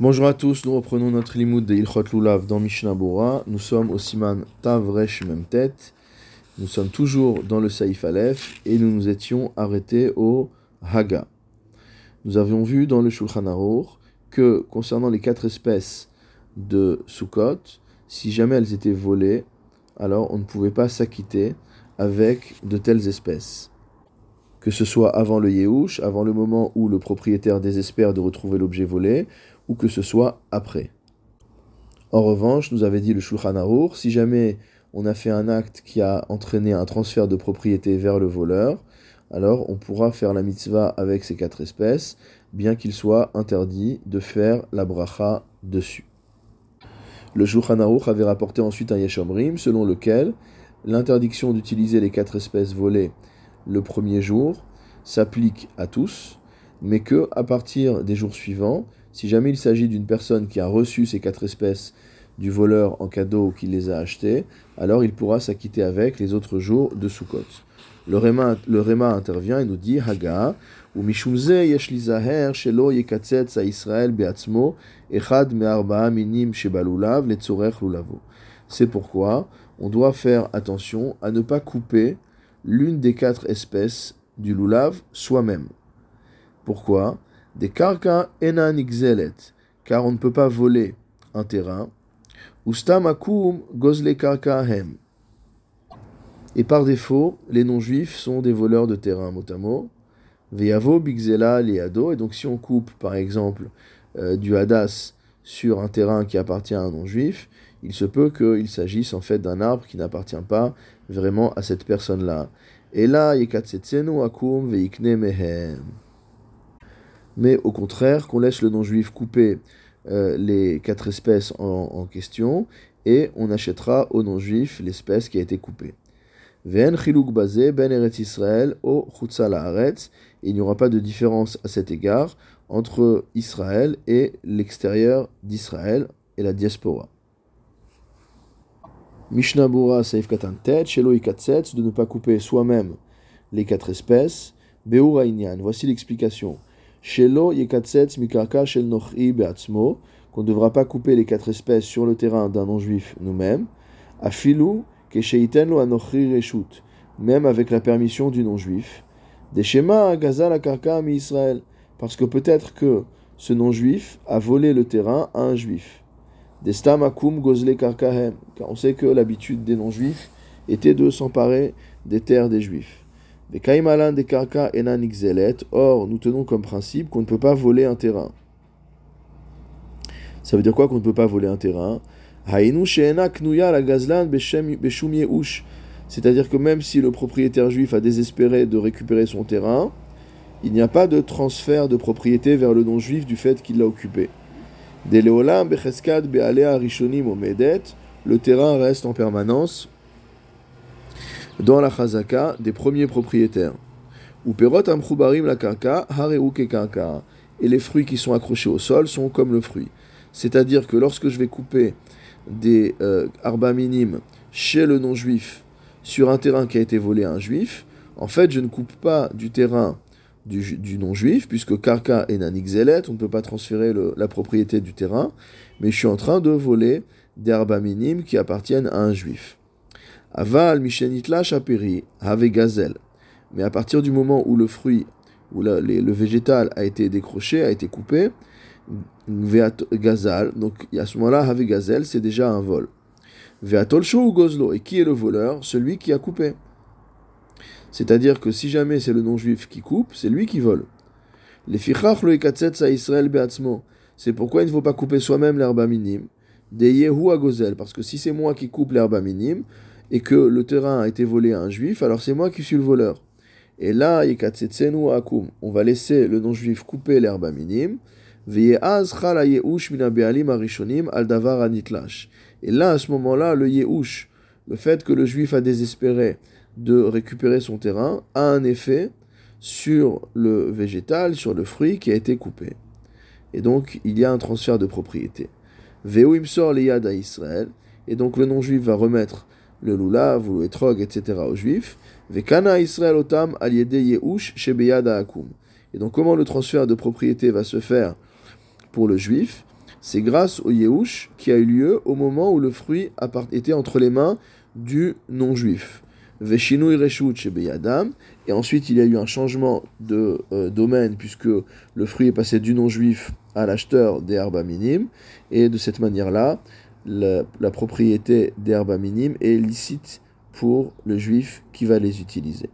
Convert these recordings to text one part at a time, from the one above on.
Bonjour à tous, nous reprenons notre limoud de Ilchot Lulav dans Mishnah. Nous sommes au Siman Tavresh Memtet. Nous sommes toujours dans le Saïf Aleph et nous nous étions arrêtés au Haga. Nous avions vu dans le Shulchan Aruch que concernant les quatre espèces de Sukkot, si jamais elles étaient volées, alors on ne pouvait pas s'acquitter avec de telles espèces. Que ce soit avant le Yehush, avant le moment où le propriétaire désespère de retrouver l'objet volé, ou que ce soit après. En revanche, nous avait dit le Shulchan Aruch, si jamais on a fait un acte qui a entraîné un transfert de propriété vers le voleur, alors on pourra faire la mitzvah avec ces quatre espèces, bien qu'il soit interdit de faire la bracha dessus. Le Shulchan Aruch avait rapporté ensuite un Yeshomrim, selon lequel l'interdiction d'utiliser les quatre espèces volées le premier jour s'applique à tous, mais que à partir des jours suivants, si jamais il s'agit d'une personne qui a reçu ces quatre espèces du voleur en cadeau ou qui les a achetées, alors il pourra s'acquitter avec les autres jours de Sukkot. Le Réma, le intervient et nous dit Haga, ou Mishumze yeshlizaher shelo beatzmo echad minim shebalulav letzorech lulavo. C'est pourquoi on doit faire attention à ne pas couper l'une des quatre espèces du lulav soi-même. Pourquoi? Des karka enan car on ne peut pas voler un terrain. Ustamakum gozle karka. Et par défaut, les non-juifs sont des voleurs de terrain, motamo. Veavo bigzela liado. Et donc, si on coupe, par exemple, euh, du hadas sur un terrain qui appartient à un non-juif, il se peut qu'il s'agisse en fait d'un arbre qui n'appartient pas vraiment à cette personne-là. Et là, akum veikne mehem mais au contraire qu'on laisse le non-juif couper euh, les quatre espèces en, question et on achètera au non-juif l'espèce qui a été coupée. ben Israël o Il n'y aura pas de différence à cet égard entre Israël et l'extérieur d'Israël et la diaspora. Mishnah Bura Saif Katantet, Shelo de ne pas couper soi-même les quatre espèces. Beura voici l'explication. Shelo yekatsetz mikarka shel nochi beatzmo, qu'on ne devra pas couper les quatre espèces sur le terrain d'un non-juif nous-mêmes. Afilu kesheiten lo anochi reshut, même avec la permission du non-juif. Des schémas gazal akarka mi Israël, parce que peut-être que ce non-juif a volé le terrain à un juif. Des stamakum gozle karkahem, car on sait que l'habitude des non-juifs était de s'emparer des terres des juifs. Or, nous tenons comme principe qu'on ne peut pas voler un terrain. Ça veut dire quoi qu'on ne peut pas voler un terrain? C'est-à-dire que même si le propriétaire juif a désespéré de récupérer son terrain, il n'y a pas de transfert de propriété vers le non-juif du fait qu'il l'a occupé. Le terrain reste en permanence dans la chazaka des premiers propriétaires. Ou perot la karka, karka. Et les fruits qui sont accrochés au sol sont comme le fruit. C'est-à-dire que lorsque je vais couper des euh, arba minimes chez le non-juif sur un terrain qui a été volé à un juif, en fait, je ne coupe pas du terrain du, non-juif, puisque karka est nanixelet, on ne peut pas transférer la propriété du terrain, mais je suis en train de voler des arba minimes qui appartiennent à un juif. Aval mishenitla chaperi have gazel. Mais à partir du moment où le fruit, où le végétal a été décroché, a été coupé, gazal, donc à ce moment-là, have gazel, c'est déjà un vol. Veatolsho ou gozlo. Et qui est le voleur? Celui qui a coupé. C'est-à-dire que si jamais c'est le non-juif qui coupe, c'est lui qui vole. Les fichach lo Israël beatzmo. C'est pourquoi il ne faut pas couper soi-même l'herbe minime. Des yehu à gozel. Parce que si c'est moi qui coupe l'herbe minime, et que le terrain a été volé à un juif, alors c'est moi qui suis le voleur. Et là, on va laisser le non-juif couper l'herbe minime. Et là, à ce moment-là, le yehush, le fait que le juif a désespéré de récupérer son terrain, a un effet sur le végétal, sur le fruit qui a été coupé. Et donc, il y a un transfert de propriété. Ve'uimsor liyad à Israël. Et donc, le non-juif va remettre le lulav ou le etc. aux juifs. Israël otam akum. Et donc comment le transfert de propriété va se faire pour le juif? C'est grâce au Yehush qui a eu lieu au moment où le fruit était entre les mains du non-juif. Veshinui Reshut chez Beyadam, et ensuite il y a eu un changement de euh, domaine puisque le fruit est passé du non-juif à l'acheteur des herbes minimes, et de cette manière-là, la, propriété des herbes minimes est licite pour le juif qui va les utiliser.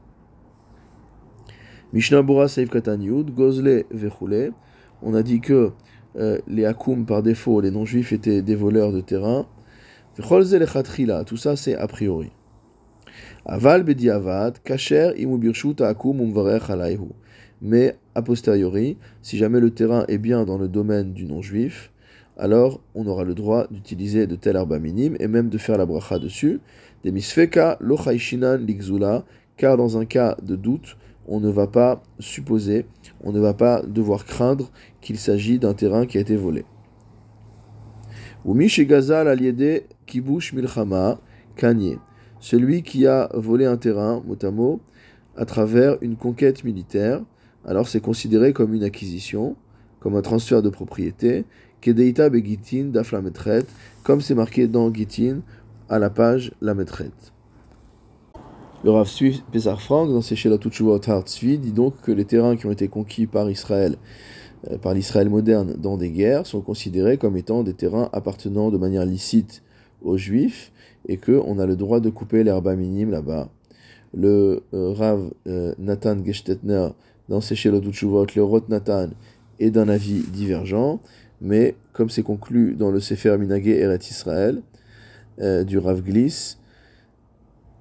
Mishnah Seif Katan Gozle on a dit que euh, les Akoum par défaut, les non-juifs étaient des voleurs de terrain. Tout ça c'est a priori. Aval kacher imubirshut akum umvarech alayhu. Mais a posteriori, si jamais le terrain est bien dans le domaine du non-juif, alors on aura le droit d'utiliser de tels arba minime et même de faire la bracha dessus. Des misfeka lochaishinan ligzula, car dans un cas de doute, on ne va pas supposer, on ne va pas devoir craindre qu'il s'agit d'un terrain qui a été volé. Kibush milchama kanye celui qui a volé un terrain, mot à travers une conquête militaire, alors c'est considéré comme une acquisition, comme un transfert de propriété, Kedeita begitin daf comme c'est marqué dans Gitin, à la page la Le Rav Pesar Frank, dans ses Shelatuchuvot Hartzvi, dit donc que les terrains qui ont été conquis par Israël, euh, par l'Israël moderne dans des guerres, sont considérés comme étant des terrains appartenant de manière licite aux Juifs, et qu'on a le droit de couper l'herba minime là-bas. Le euh, Rav euh, Nathan Gestetner, dans ses Shelotutshuvot, le Nathan, est d'un avis divergent, mais comme c'est conclu dans le Sefer Minage Eret Israël, euh, du Rav Gliss,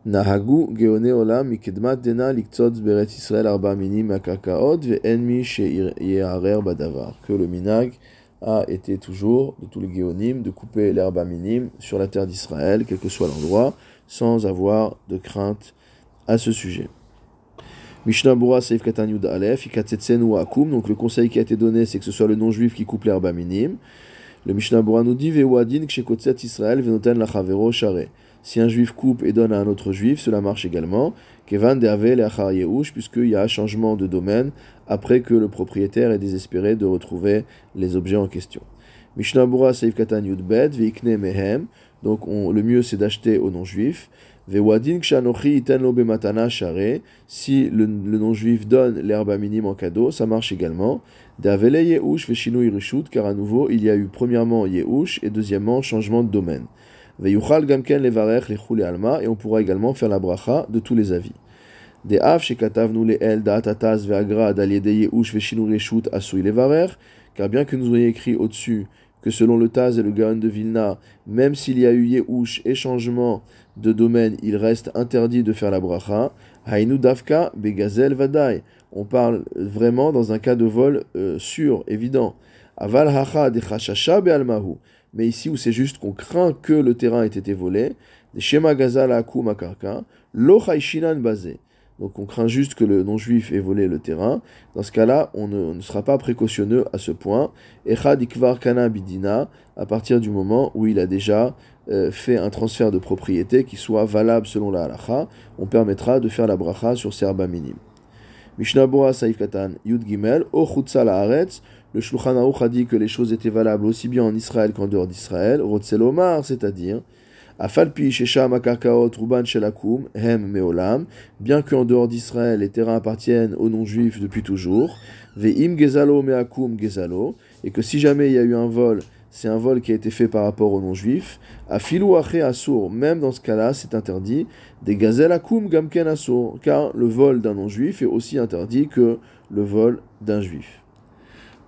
Nahagu geone olam dena beret Israël arba minim akakaot ve enmi sheyeharer badavar. Que le minag a été toujours, de tous les guéonim, de couper l'herbe minime sur la terre d'Israël, quel que soit l'endroit, sans avoir de crainte à ce sujet. Mishnah Bura Seif Katan Yud Aleph, ou Akum, donc le conseil qui a été donné, c'est que ce soit le non-juif qui coupe l'herbe minime. Le Mishnah Bura nous dit Ve'uadin Kshekotset Israël Venoten Lachavero Share. Si un juif coupe et donne à un autre juif, cela marche également. Kevan Yehush, puisqu'il y a un changement de domaine après que le propriétaire est désespéré de retrouver les objets en question. Mishnah Bura Seif Katan Yudbet, Veikne Mehem. Donc le mieux c'est d'acheter aux non-juifs. Si le, non-juif donne l'herbe minime en cadeau, ça marche également. Davele Yehush Veshinu Irishut, car à nouveau il y a eu premièrement Yehush et deuxièmement changement de domaine. Veyuchal gamken levarech lechule alma, et on pourra également faire la bracha de tous les avis. Des av shekatavnu le el da'atataz ve'agra d'aliede yeush veshinu reshut asui levarech, car bien que nous ayons écrit au-dessus que selon le Taz et le Gaon de Vilna, même s'il y a eu Yehush et changement de domaine, il reste interdit de faire la bracha. Hainu davka begazel vadai. On parle vraiment dans un cas de vol euh, sûr, évident. Aval hacha de chashasha be'almahu mais ici où c'est juste qu'on craint que le terrain ait été volé, des Shema Gazal Akum Akarka, Lo Bazé. Donc on craint juste que le non-juif ait volé le terrain. Dans ce cas-là, on ne, sera pas précautionneux à ce point. Echad Ikvar Kana Bidina, à partir du moment où il a déjà euh, fait un transfert de propriété qui soit valable selon la halacha, on permettra de faire la bracha sur serba minime. Mishnah Boa Saif Katan Yud Gimel, O Haaretz, le Shulchan Aruch a dit que les choses étaient valables aussi bien en Israël qu'en dehors d'Israël. Rotzelomar, c'est-à-dire Bien qu'en dehors d'Israël les terrains appartiennent aux non-juifs depuis toujours. Ve'im Gezalo Meakum Gezalo, et que si jamais il y a eu un vol, c'est un vol qui a été fait par rapport aux non-juifs. Afilu Asur, même dans ce cas-là, c'est interdit. Des Gazel Akum Gamken Asur, car le vol d'un non-juif est aussi interdit que le vol d'un juif.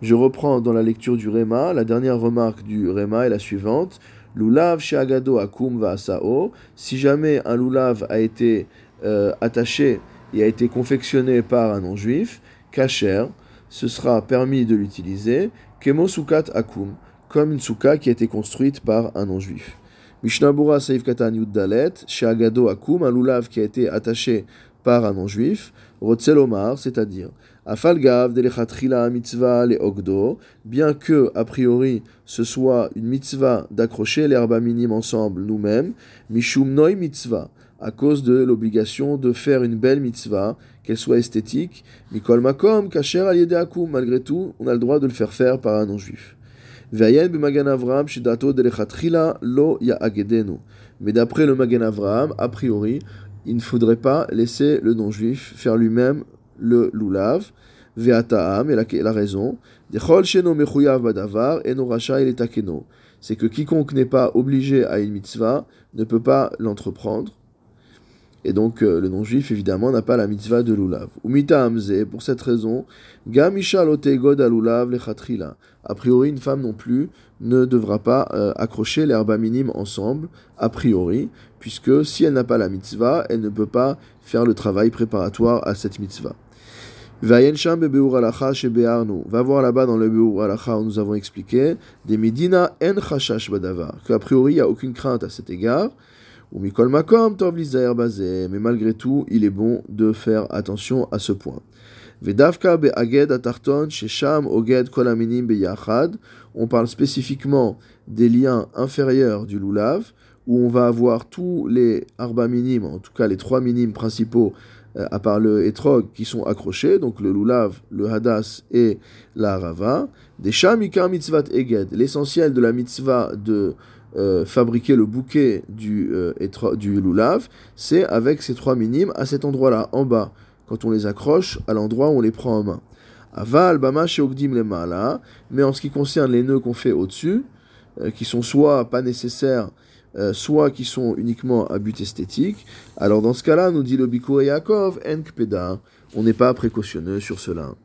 Je reprends dans la lecture du Réma, la dernière remarque du Réma est la suivante. Lulav she'agado akum va'asao. Si jamais un lulav a été euh, attaché et a été confectionné par un non-juif, kacher, ce sera permis de l'utiliser. Kemo sukat akum, comme une souka qui a été construite par un non-juif. Mishnabura Saif Katan Yuddalet, Sheagado Akum, un lulav qui a été attaché par un non-juif, Rotzelomar, c'est-à-dire Afalgav delechatchila mitzvah le ogdo, bien que, a priori, ce soit une mitzvah d'accrocher l'herbe minime ensemble nous-mêmes, mishum noi mitzvah, à cause de l'obligation de faire une belle mitzvah, qu'elle soit esthétique, mikol makom, kacher al malgré tout, on a le droit de le faire faire par un non-juif. Vayen b'magan Avram shidato lo ya'agedenu. Mais d'après le Magan Avraham, a priori, il ne faudrait pas laisser le non-juif faire lui-même le lulav, ve'ata'am, et la, la raison. C'est que quiconque n'est pas obligé à une mitzvah ne peut pas l'entreprendre. Et donc, euh, le non-juif, évidemment, n'a pas la mitzvah de lulav. Pour cette raison. A priori, une femme non plus ne devra pas euh, accrocher l'herba minime ensemble, a priori, puisque si elle n'a pas la mitzvah, elle ne peut pas faire le travail préparatoire à cette mitzvah. Va voir là-bas dans le beur alacha où nous avons expliqué des medina en chashash badavar. Qu'a priori, il n'y a aucune crainte à cet égard. Ou mikol makom tov bazé. Mais malgré tout, il est bon de faire attention à ce point. Vedavka be'aged atarton shesham oged kolaminim beyachad. On parle spécifiquement des liens inférieurs du lulav, où on va avoir tous les arba minimes, en tout cas les trois minimes principaux, à part le etrog, qui sont accrochés, donc le lulav, le hadas et la rava. Des shamika mitzvat eged. L'essentiel de la mitzvah de euh, fabriquer le bouquet du, euh, du lulav, c'est avec ces trois minimes à cet endroit-là, en bas, quand on les accroche à l'endroit où on les prend en main. Aval, bama, ogdim les mais en ce qui concerne les nœuds qu'on fait au-dessus, euh, qui sont soit pas nécessaires, soit qui sont uniquement à but esthétique, alors dans ce cas-là, nous dit le Bikur Yaakov, on n'est pas précautionneux sur cela.